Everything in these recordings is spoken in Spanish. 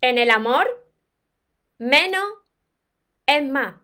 En el amor, menos es más.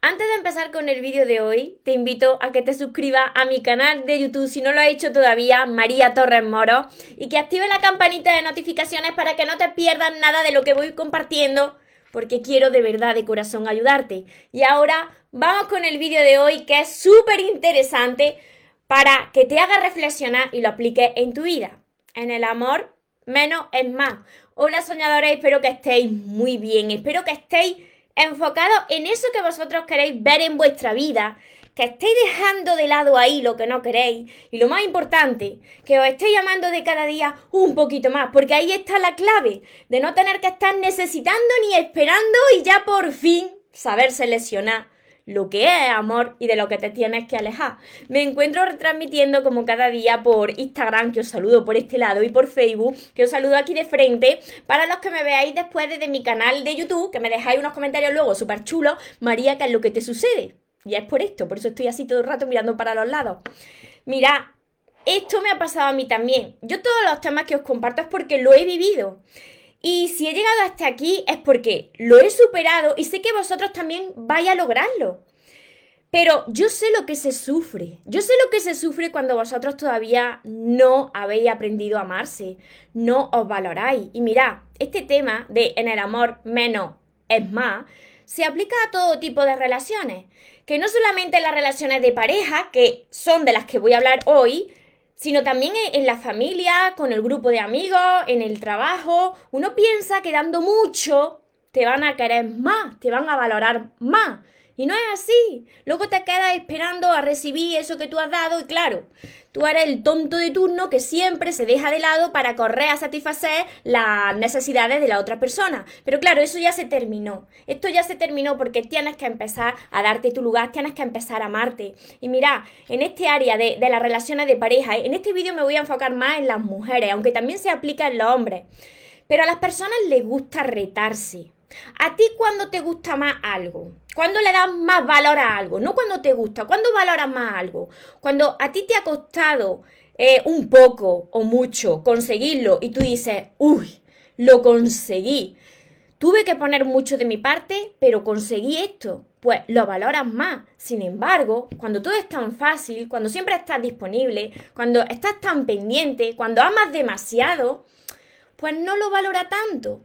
Antes de empezar con el vídeo de hoy, te invito a que te suscribas a mi canal de YouTube si no lo has hecho todavía, María Torres Moro, y que active la campanita de notificaciones para que no te pierdas nada de lo que voy compartiendo, porque quiero de verdad, de corazón, ayudarte. Y ahora vamos con el vídeo de hoy, que es súper interesante para que te haga reflexionar y lo apliques en tu vida. En el amor, menos es más. Hola soñadores, espero que estéis muy bien, espero que estéis enfocados en eso que vosotros queréis ver en vuestra vida, que estéis dejando de lado ahí lo que no queréis. Y lo más importante, que os estéis llamando de cada día un poquito más, porque ahí está la clave de no tener que estar necesitando ni esperando y ya por fin saber seleccionar lo que es amor y de lo que te tienes que alejar. Me encuentro retransmitiendo como cada día por Instagram, que os saludo por este lado, y por Facebook, que os saludo aquí de frente. Para los que me veáis después desde mi canal de YouTube, que me dejáis unos comentarios luego súper chulos, María, ¿qué es lo que te sucede? Y es por esto, por eso estoy así todo el rato mirando para los lados. Mira, esto me ha pasado a mí también. Yo todos los temas que os comparto es porque lo he vivido. Y si he llegado hasta aquí es porque lo he superado y sé que vosotros también vais a lograrlo. Pero yo sé lo que se sufre. Yo sé lo que se sufre cuando vosotros todavía no habéis aprendido a amarse, no os valoráis. Y mirad, este tema de en el amor menos es más, se aplica a todo tipo de relaciones. Que no solamente las relaciones de pareja, que son de las que voy a hablar hoy, sino también en la familia, con el grupo de amigos, en el trabajo. Uno piensa que dando mucho te van a querer más, te van a valorar más. Y no es así. Luego te quedas esperando a recibir eso que tú has dado y claro, tú eres el tonto de turno que siempre se deja de lado para correr a satisfacer las necesidades de la otra persona. Pero claro, eso ya se terminó. Esto ya se terminó porque tienes que empezar a darte tu lugar, tienes que empezar a amarte. Y mira, en este área de, de las relaciones de pareja, en este vídeo me voy a enfocar más en las mujeres, aunque también se aplica en los hombres. Pero a las personas les gusta retarse. ¿A ti cuándo te gusta más algo? ¿Cuándo le das más valor a algo? No cuando te gusta, ¿cuándo valoras más algo? Cuando a ti te ha costado eh, un poco o mucho conseguirlo y tú dices, uy, lo conseguí. Tuve que poner mucho de mi parte, pero conseguí esto. Pues lo valoras más. Sin embargo, cuando todo es tan fácil, cuando siempre estás disponible, cuando estás tan pendiente, cuando amas demasiado, pues no lo valora tanto.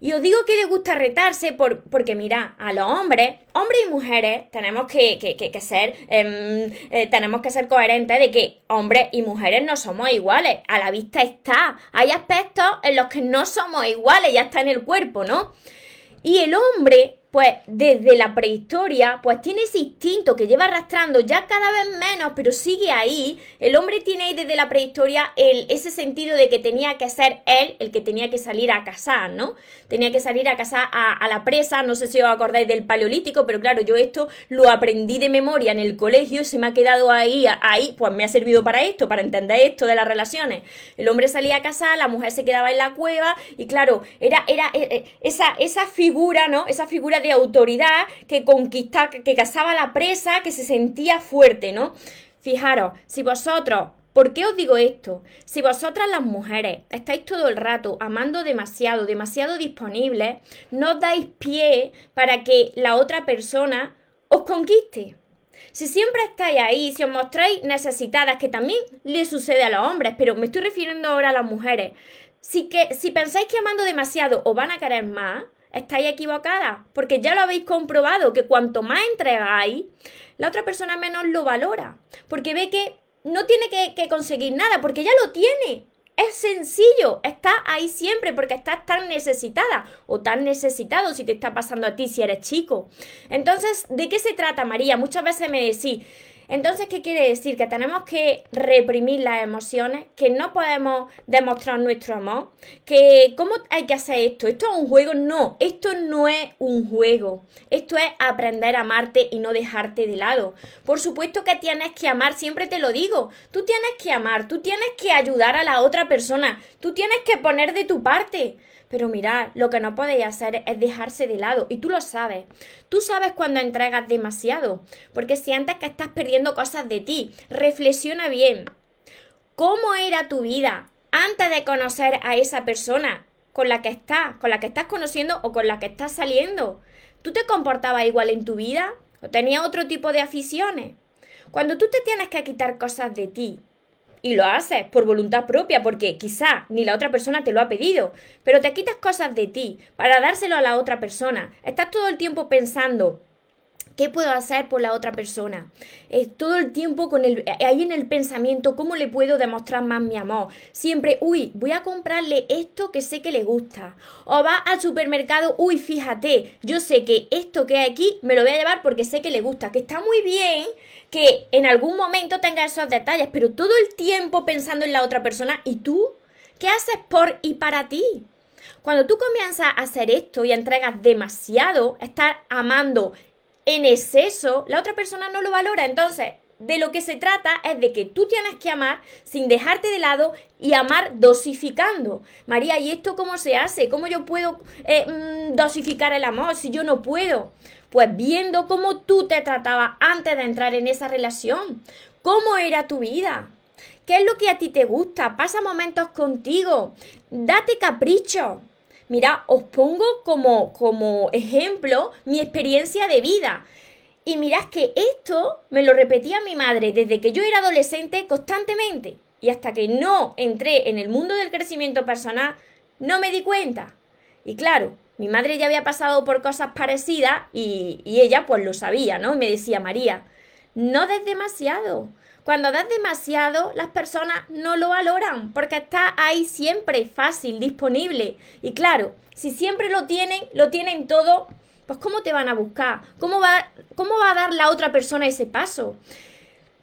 Y os digo que le gusta retarse por, porque, mira, a los hombres, hombres y mujeres, tenemos que, ser, em, eh, tenemos que ser coherentes de que hombres y mujeres no somos iguales. A la vista está. Hay aspectos en los que no somos iguales, ya está en el cuerpo, ¿no? Y el hombre pues desde la prehistoria, pues tiene ese instinto que lleva arrastrando ya cada vez menos, pero sigue ahí. El hombre tiene ahí desde la prehistoria ese sentido de que tenía que ser él el que tenía que salir a cazar, ¿no? Tenía que salir a cazar a, la presa, no sé si os acordáis del paleolítico, pero claro, yo esto lo aprendí de memoria en el colegio, se me ha quedado ahí, ahí, pues me ha servido para esto, para entender esto de las relaciones. El hombre salía a cazar, la mujer se quedaba en la cueva y claro, era, era eh, eh, esa, esa figura, ¿no? Esa figura de autoridad que conquistaba, que cazaba la presa, que se sentía fuerte, ¿no? Fijaros, si vosotros ¿Por qué os digo esto? Si vosotras las mujeres estáis todo el rato amando demasiado, demasiado disponibles, no dais pie para que la otra persona os conquiste. Si siempre estáis ahí, si os mostráis necesitadas, que también le sucede a los hombres, pero me estoy refiriendo ahora a las mujeres, si, que, si pensáis que amando demasiado os van a querer más, estáis equivocadas, porque ya lo habéis comprobado, que cuanto más entregáis, la otra persona menos lo valora, porque ve que no tiene que, conseguir nada, porque ya lo tiene. Es sencillo, está ahí siempre porque estás tan necesitada o tan necesitado si te está pasando a ti si eres chico. Entonces, ¿de qué se trata, María? Muchas veces me decís, entonces, ¿qué quiere decir? Que tenemos que reprimir las emociones, que no podemos demostrar nuestro amor, que ¿cómo hay que hacer esto? ¿Esto es un juego? No, esto no es un juego. Esto es aprender a amarte y no dejarte de lado. Por supuesto que tienes que amar, siempre te lo digo. Tú tienes que amar, tú tienes que ayudar a la otra persona, tú tienes que poner de tu parte. Pero mirad, lo que no podéis hacer es dejarse de lado. Y tú lo sabes. Tú sabes cuando entregas demasiado. Porque sientes que estás perdiendo cosas de ti. Reflexiona bien. ¿Cómo era tu vida antes de conocer a esa persona? con la que estás, con la que estás conociendo o con la que estás saliendo. ¿Tú te comportabas igual en tu vida? ¿O tenías otro tipo de aficiones? Cuando tú te tienes que quitar cosas de ti, y lo haces por voluntad propia, porque quizá ni la otra persona te lo ha pedido, pero te quitas cosas de ti para dárselo a la otra persona. Estás todo el tiempo pensando, ¿Qué puedo hacer por la otra persona? Es todo el tiempo con el, ahí en el pensamiento, ¿cómo le puedo demostrar más mi amor? Siempre, uy, voy a comprarle esto que sé que le gusta. O va al supermercado, uy, fíjate, yo sé que esto que hay aquí me lo voy a llevar porque sé que le gusta. Que está muy bien que en algún momento tenga esos detalles, pero todo el tiempo pensando en la otra persona. ¿Y tú? ¿Qué haces por y para ti? Cuando tú comienzas a hacer esto y entregas demasiado, estás amando en exceso, la otra persona no lo valora. Entonces, de lo que se trata es de que tú tienes que amar sin dejarte de lado y amar dosificando. María, ¿y esto cómo se hace? ¿Cómo yo puedo eh, mm, dosificar el amor si yo no puedo? Pues viendo cómo tú te tratabas antes de entrar en esa relación, cómo era tu vida, qué es lo que a ti te gusta, pasa momentos contigo, date capricho. Mira, os pongo como, como ejemplo mi experiencia de vida. Y mirad que esto me lo repetía mi madre desde que yo era adolescente constantemente. Y hasta que no entré en el mundo del crecimiento personal, no me di cuenta. Y claro, mi madre ya había pasado por cosas parecidas y, y ella pues lo sabía, ¿no? Y me decía, María, no des demasiado. Cuando das demasiado, las personas no lo valoran porque está ahí siempre fácil, disponible. Y claro, si siempre lo tienen, lo tienen todo, pues ¿cómo te van a buscar? ¿Cómo va, cómo va a dar la otra persona ese paso?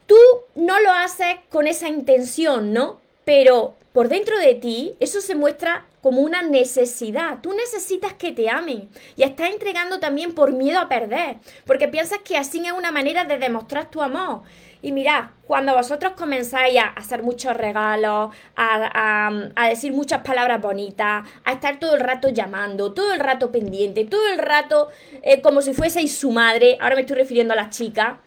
Tú no lo haces con esa intención, ¿no? Pero por dentro de ti eso se muestra como una necesidad. Tú necesitas que te amen y estás entregando también por miedo a perder, porque piensas que así es una manera de demostrar tu amor. Y mirad, cuando vosotros comenzáis a hacer muchos regalos, a, decir muchas palabras bonitas, a estar todo el rato llamando, todo el rato pendiente, todo el rato eh, como si fueseis su madre, ahora me estoy refiriendo a las chicas,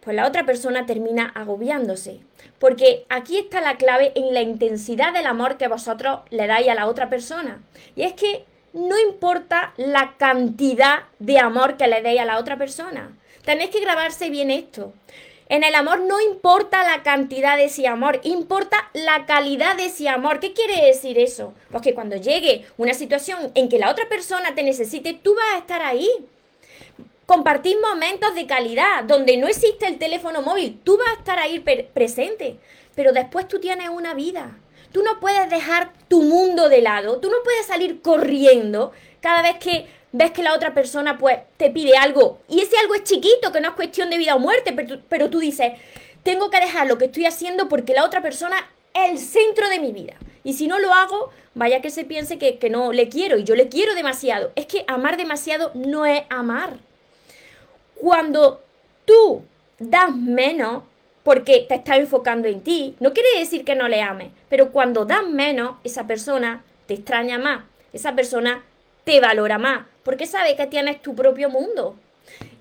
pues la otra persona termina agobiándose. Porque aquí está la clave en la intensidad del amor que vosotros le dais a la otra persona. Y es que no importa la cantidad de amor que le deis a la otra persona. Tenéis que grabarse bien esto. En el amor no importa la cantidad de ese amor, importa la calidad de ese amor. ¿Qué quiere decir eso? Pues que cuando llegue una situación en que la otra persona te necesite, tú vas a estar ahí. Compartir momentos de calidad, donde no existe el teléfono móvil, tú vas a estar ahí presente. Pero después tú tienes una vida. Tú no puedes dejar tu mundo de lado, tú no puedes salir corriendo cada vez que ves que la otra persona pues te pide algo y ese algo es chiquito, que no es cuestión de vida o muerte, pero, tú dices, tengo que dejar lo que estoy haciendo porque la otra persona es el centro de mi vida. Y si no lo hago, vaya que se piense que, que no le quiero y yo le quiero demasiado. Es que amar demasiado no es amar. Cuando tú das menos porque te estás enfocando en ti, no quiere decir que no le ames, pero cuando das menos, esa persona te extraña más, esa persona te valora más, porque sabe que tienes tu propio mundo.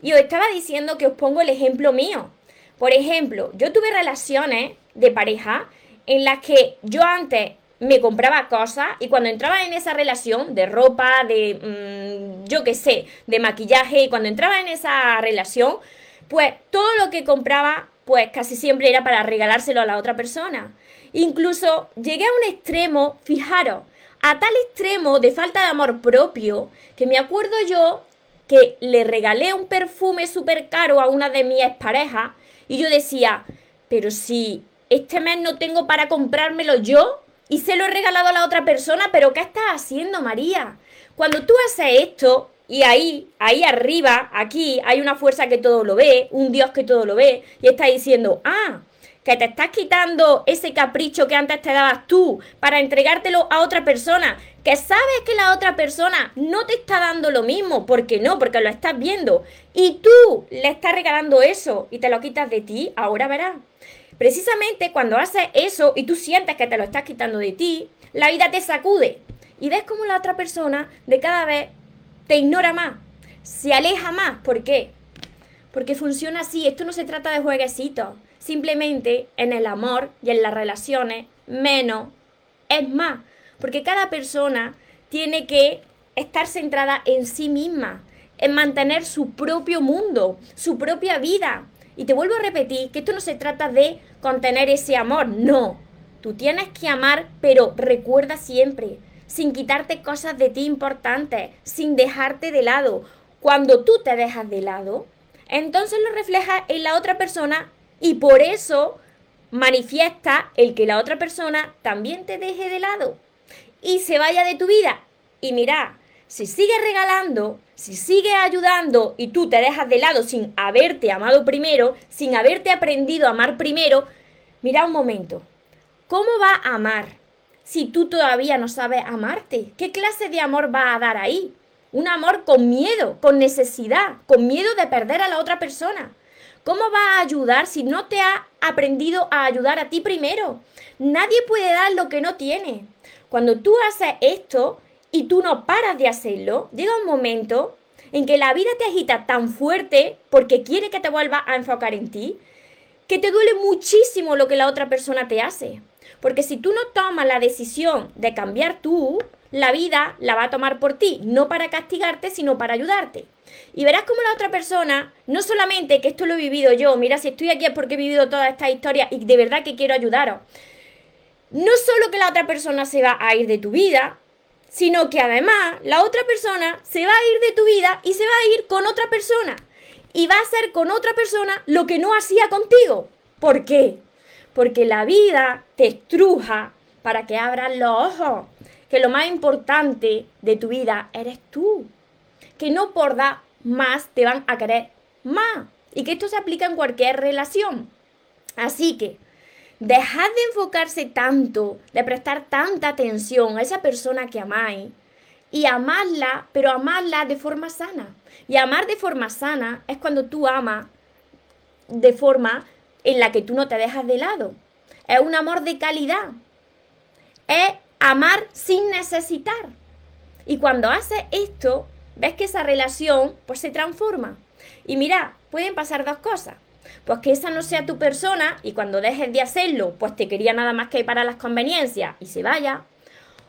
Y os estaba diciendo que os pongo el ejemplo mío. Por ejemplo, yo tuve relaciones de pareja en las que yo antes me compraba cosas y cuando entraba en esa relación de ropa, de mm, yo qué sé, de maquillaje, y cuando entraba en esa relación, pues todo lo que compraba, pues casi siempre era para regalárselo a la otra persona. Incluso llegué a un extremo, fijaros, a tal extremo de falta de amor propio que me acuerdo yo que le regalé un perfume súper caro a una de mis parejas y yo decía, pero si este mes no tengo para comprármelo yo y se lo he regalado a la otra persona, pero ¿qué estás haciendo, María? Cuando tú haces esto y ahí, ahí arriba, aquí, hay una fuerza que todo lo ve, un Dios que todo lo ve y está diciendo, ah, que te estás quitando ese capricho que antes te dabas tú para entregártelo a otra persona, que sabes que la otra persona no te está dando lo mismo, porque no, porque lo estás viendo, y tú le estás regalando eso y te lo quitas de ti, ahora verás. Precisamente cuando haces eso y tú sientes que te lo estás quitando de ti, la vida te sacude y ves como la otra persona de cada vez te ignora más, se aleja más. ¿Por qué? Porque funciona así, esto no se trata de jueguecitos. Simplemente en el amor y en las relaciones, menos es más. Porque cada persona tiene que estar centrada en sí misma, en mantener su propio mundo, su propia vida. Y te vuelvo a repetir que esto no se trata de contener ese amor, no. Tú tienes que amar, pero recuerda siempre, sin quitarte cosas de ti importantes, sin dejarte de lado. Cuando tú te dejas de lado, entonces lo reflejas en la otra persona y por eso manifiesta el que la otra persona también te deje de lado y se vaya de tu vida. Y mira, si sigues regalando, si sigues ayudando y tú te dejas de lado sin haberte amado primero, sin haberte aprendido a amar primero, mira un momento, ¿cómo va a amar si tú todavía no sabes amarte? ¿Qué clase de amor va a dar ahí? Un amor con miedo, con necesidad, con miedo de perder a la otra persona. ¿Cómo va a ayudar si no te ha aprendido a ayudar a ti primero? Nadie puede dar lo que no tiene. Cuando tú haces esto y tú no paras de hacerlo, llega un momento en que la vida te agita tan fuerte porque quiere que te vuelvas a enfocar en ti, que te duele muchísimo lo que la otra persona te hace. Porque si tú no tomas la decisión de cambiar tú, la vida la va a tomar por ti, no para castigarte, sino para ayudarte. Y verás como la otra persona, no solamente que esto lo he vivido yo, mira, si estoy aquí es porque he vivido toda esta historia y de verdad que quiero ayudaros, no solo que la otra persona se va a ir de tu vida, sino que además la otra persona se va a ir de tu vida y se va a ir con otra persona. Y va a hacer con otra persona lo que no hacía contigo. ¿Por qué? Porque la vida te estruja para que abras los ojos. Que lo más importante de tu vida eres tú. Que no por dar más te van a querer más. Y que esto se aplica en cualquier relación. Así que Dejad de enfocarse tanto, de prestar tanta atención a esa persona que amáis y amarla, pero amarla de forma sana. Y amar de forma sana es cuando tú amas de forma en la que tú no te dejas de lado. Es un amor de calidad. Es amar sin necesitar. Y cuando haces esto, ves que esa relación pues se transforma. Y mira, pueden pasar dos cosas. Pues que esa no sea tu persona y cuando dejes de hacerlo, pues te quería nada más que para las conveniencias y se vaya.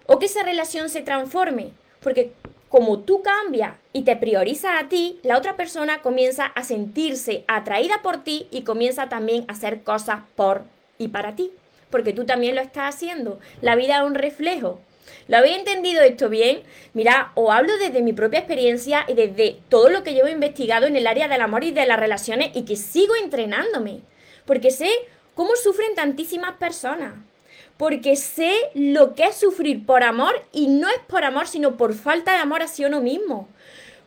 O que esa relación se transforme, porque como tú cambias y te priorizas a ti, la otra persona comienza a sentirse atraída por ti y comienza también a hacer cosas por y para ti, porque tú también lo estás haciendo. La vida es un reflejo. ¿Lo habéis entendido esto bien? Mira, os hablo desde mi propia experiencia y desde todo lo que llevo investigado en el área del amor y de las relaciones y que sigo entrenándome. Porque sé cómo sufren tantísimas personas. Porque sé lo que es sufrir por amor y no es por amor, sino por falta de amor hacia uno mismo.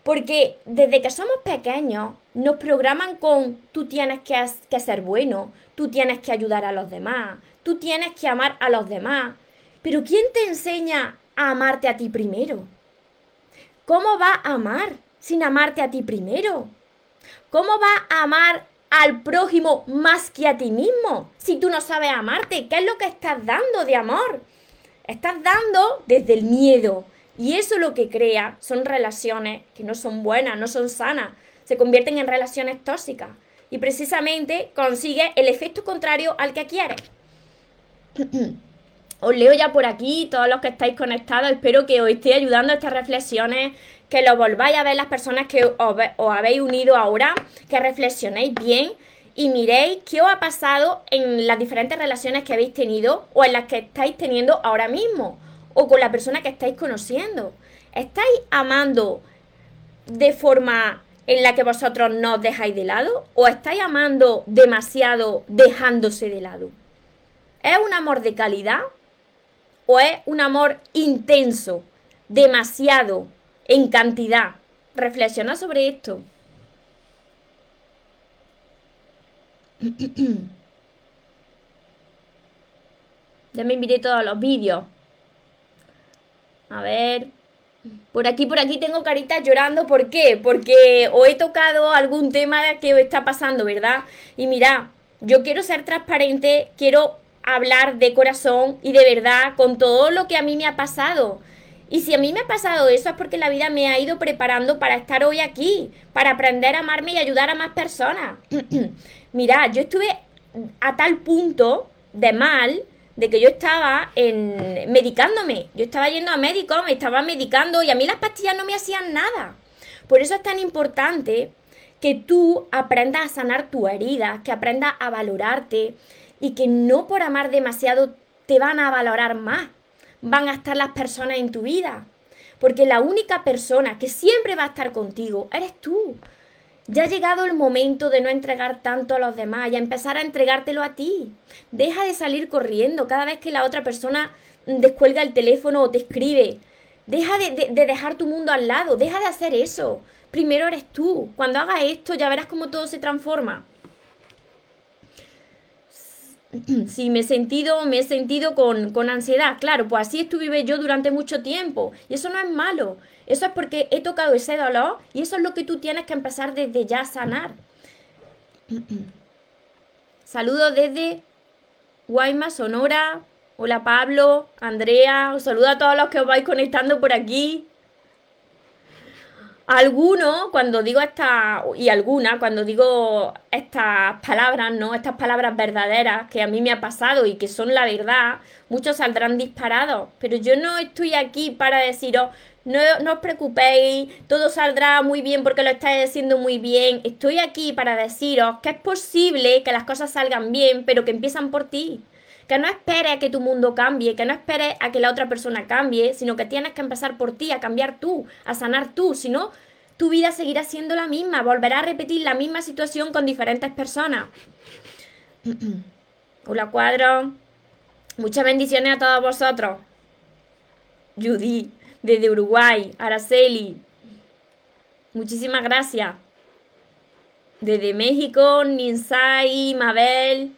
Porque desde que somos pequeños nos programan con tú tienes que, que ser bueno, tú tienes que ayudar a los demás, tú tienes que amar a los demás. Pero ¿quién te enseña a amarte a ti primero? ¿Cómo va a amar sin amarte a ti primero? ¿Cómo va a amar al prójimo más que a ti mismo si tú no sabes amarte? ¿Qué es lo que estás dando de amor? Estás dando desde el miedo. Y eso lo que crea son relaciones que no son buenas, no son sanas. Se convierten en relaciones tóxicas. Y precisamente consigue el efecto contrario al que quieres. os leo ya por aquí, todos los que estáis conectados, espero que os esté ayudando estas reflexiones, que lo volváis a ver las personas que os, os, habéis unido ahora, que reflexionéis bien y miréis qué os ha pasado en las diferentes relaciones que habéis tenido o en las que estáis teniendo ahora mismo o con la persona que estáis conociendo. ¿Estáis amando de forma en la que vosotros no os dejáis de lado o estáis amando demasiado dejándose de lado? ¿Es un amor de calidad o es un amor intenso, demasiado, en cantidad. Reflexiona sobre esto. ya me invité todos los vídeos. A ver. Por aquí, por aquí tengo caritas llorando. ¿Por qué? Porque os he tocado algún tema que os está pasando, ¿verdad? Y mira, yo quiero ser transparente, quiero hablar de corazón y de verdad con todo lo que a mí me ha pasado. Y si a mí me ha pasado eso es porque la vida me ha ido preparando para estar hoy aquí, para aprender a amarme y ayudar a más personas. Mira, yo estuve a tal punto de mal, de que yo estaba medicándome. Yo estaba yendo a médico, me estaba medicando y a mí las pastillas no me hacían nada. Por eso es tan importante que tú aprendas a sanar tu herida, que aprendas a valorarte y que no por amar demasiado te van a valorar más. Van a estar las personas en tu vida. Porque la única persona que siempre va a estar contigo eres tú. Ya ha llegado el momento de no entregar tanto a los demás y a empezar a entregártelo a ti. Deja de salir corriendo cada vez que la otra persona descuelga el teléfono o te escribe. Deja de, de dejar tu mundo al lado. Deja de hacer eso. Primero eres tú. Cuando hagas esto ya verás cómo todo se transforma. Sí, me he sentido, me he sentido con, con ansiedad. Claro, pues así estuve yo durante mucho tiempo. Y eso no es malo. Eso es porque he tocado ese dolor y eso es lo que tú tienes que empezar desde ya a sanar. Saludos desde Guaymas, Sonora. Hola Pablo, Andrea. Os saludo a todos los que os vais conectando por aquí. Algunos, cuando digo esta, y alguna, cuando digo estas palabras, ¿no? Estas palabras verdaderas que a mí me ha pasado y que son la verdad, muchos saldrán disparados. Pero yo no estoy aquí para deciros, no, no os preocupéis, todo saldrá muy bien porque lo estáis haciendo muy bien. Estoy aquí para deciros que es posible que las cosas salgan bien, pero que empiezan por ti que no esperes a que tu mundo cambie, que no esperes a que la otra persona cambie, sino que tienes que empezar por ti, a cambiar tú, a sanar tú, si no, tu vida seguirá siendo la misma, volverá a repetir la misma situación con diferentes personas. Hola cuadro, muchas bendiciones a todos vosotros. Judy, desde Uruguay, Araceli, muchísimas gracias. Desde México, Ninsai, Mabel,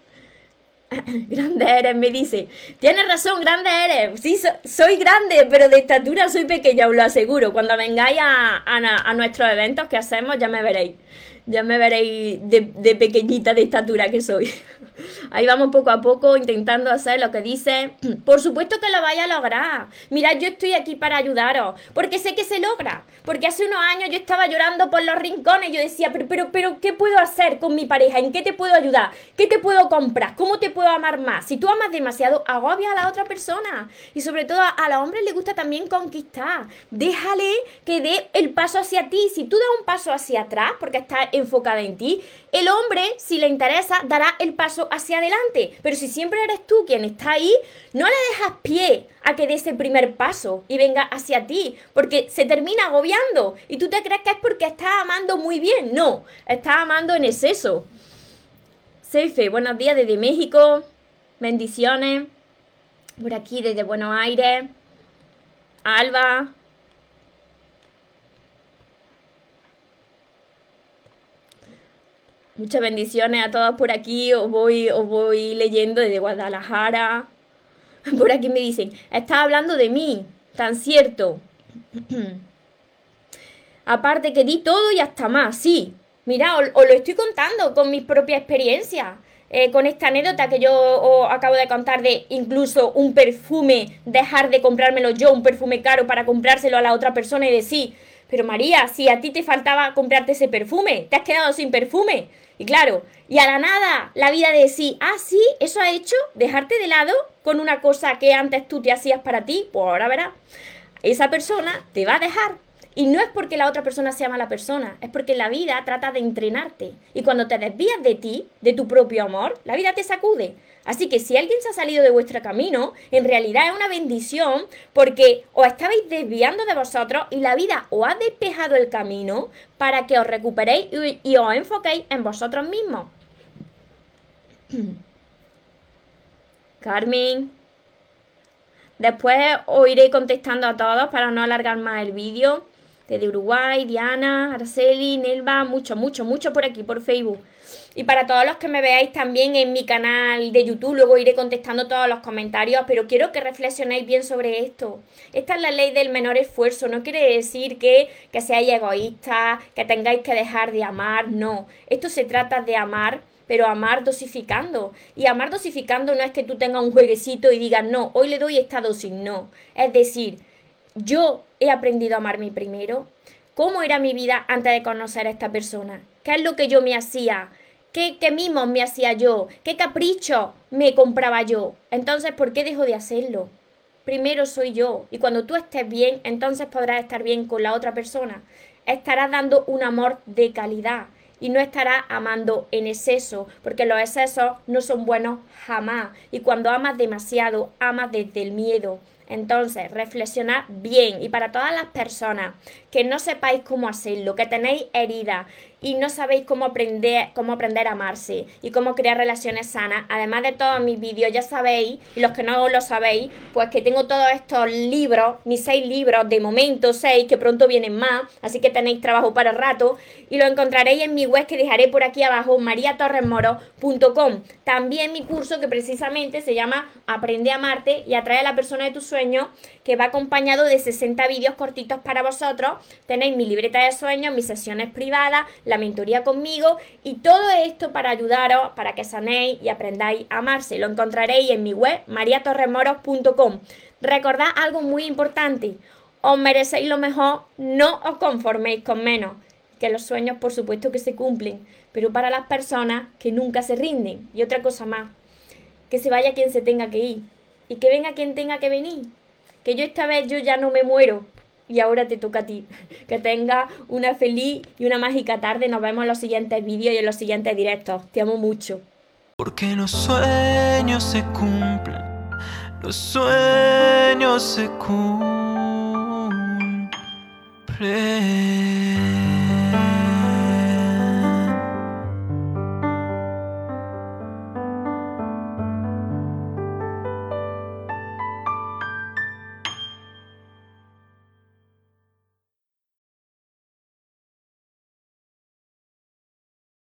grande eres, me dice. Tienes razón, grande eres. Sí, soy grande, pero de estatura soy pequeña, os lo aseguro. Cuando vengáis a nuestros eventos que hacemos, ya me veréis ya me veréis de, pequeñita de estatura que soy. Ahí vamos poco a poco intentando hacer lo que dice. Por supuesto que lo vaya a lograr. Mirad, yo estoy aquí para ayudaros, porque sé que se logra. Porque hace unos años yo estaba llorando por los rincones. Yo decía, pero, pero, pero, ¿qué puedo hacer con mi pareja? ¿En qué te puedo ayudar? ¿Qué te puedo comprar? ¿Cómo te puedo amar más? Si tú amas demasiado, agobia a la otra persona. Y sobre todo a los hombres les gusta también conquistar. Déjale que dé el paso hacia ti. Si tú das un paso hacia atrás, porque estás enfocada en ti, el hombre, si le interesa, dará el paso hacia adelante. Pero si siempre eres tú quien está ahí, no le dejas pie a que dé ese primer paso y venga hacia ti, porque se termina agobiando y tú te crees que es porque estás amando muy bien. No, estás amando en exceso. Seife, buenos días desde México. Bendiciones. Por aquí desde Buenos Aires. Alba, Muchas bendiciones a todos por aquí. Os voy, os voy leyendo desde Guadalajara. Por aquí me dicen, estás hablando de mí, tan cierto. Aparte que di todo y hasta más, sí. Mira, os, lo estoy contando con mis propias experiencias. Eh, con esta anécdota que yo os acabo de contar de incluso un perfume, dejar de comprármelo yo, un perfume caro para comprárselo a la otra persona y decir, pero María, si a ti te faltaba comprarte ese perfume, te has quedado sin perfume. Y claro, y a la nada, la vida de sí, ah, sí, eso ha hecho dejarte de lado con una cosa que antes tú te hacías para ti, pues ahora verás, esa persona te va a dejar. Y no es porque la otra persona sea mala persona, es porque la vida trata de entrenarte. Y cuando te desvías de ti, de tu propio amor, la vida te sacude. Así que si alguien se ha salido de vuestro camino, en realidad es una bendición porque os estabais desviando de vosotros y la vida os ha despejado el camino para que os recuperéis y, os enfoquéis en vosotros mismos. Carmen. Después os iré contestando a todos para no alargar más el vídeo. Desde Uruguay, Diana, Araceli, Nelva, mucho, mucho, mucho por aquí, por Facebook. Y para todos los que me veáis también en mi canal de YouTube, luego iré contestando todos los comentarios, pero quiero que reflexionéis bien sobre esto. Esta es la ley del menor esfuerzo, no quiere decir que, que seáis egoístas, que tengáis que dejar de amar, no. Esto se trata de amar pero amar dosificando. Y amar dosificando no es que tú tengas un jueguecito y digas, no, hoy le doy esta dosis, no. Es decir, yo he aprendido a amarme primero. ¿Cómo era mi vida antes de conocer a esta persona? ¿Qué es lo que yo me hacía? qué, qué mimos me hacía yo, qué capricho me compraba yo. Entonces, ¿por qué dejo de hacerlo? Primero soy yo y cuando tú estés bien, entonces podrás estar bien con la otra persona. Estarás dando un amor de calidad y no estarás amando en exceso, porque los excesos no son buenos jamás. Y cuando amas demasiado, amas desde el miedo. Entonces, reflexionad bien. Y para todas las personas que no sepáis cómo hacerlo, que tenéis heridas y no sabéis cómo aprender, cómo aprender a amarse y cómo crear relaciones sanas, además de todos mis vídeos, ya sabéis, y los que no lo sabéis, pues que tengo todos estos libros, mis seis libros, de momento seis, que pronto vienen más, así que tenéis trabajo para el rato, y lo encontraréis en mi web que dejaré por aquí abajo, mariatorresmoro.com. También mi curso que precisamente se llama Aprende a amarte y atrae a la persona de tus sueños, que va acompañado de 60 vídeos cortitos para vosotros. Tenéis mi libreta de sueños, mis sesiones privadas, la mentoría conmigo y todo esto para ayudaros, para que sanéis y aprendáis a amarse. Lo encontraréis en mi web mariatorremoros.com. Recordad algo muy importante, os merecéis lo mejor, no os conforméis con menos. Que los sueños por supuesto que se cumplen, pero para las personas que nunca se rinden. Y otra cosa más, que se vaya quien se tenga que ir y que venga quien tenga que venir. Que yo esta vez yo ya no me muero, y ahora te toca a ti. Que tengas una feliz y una mágica tarde. Nos vemos en los siguientes vídeos y en los siguientes directos. Te amo mucho. Porque los sueños se cumplen, los sueños se cumplen.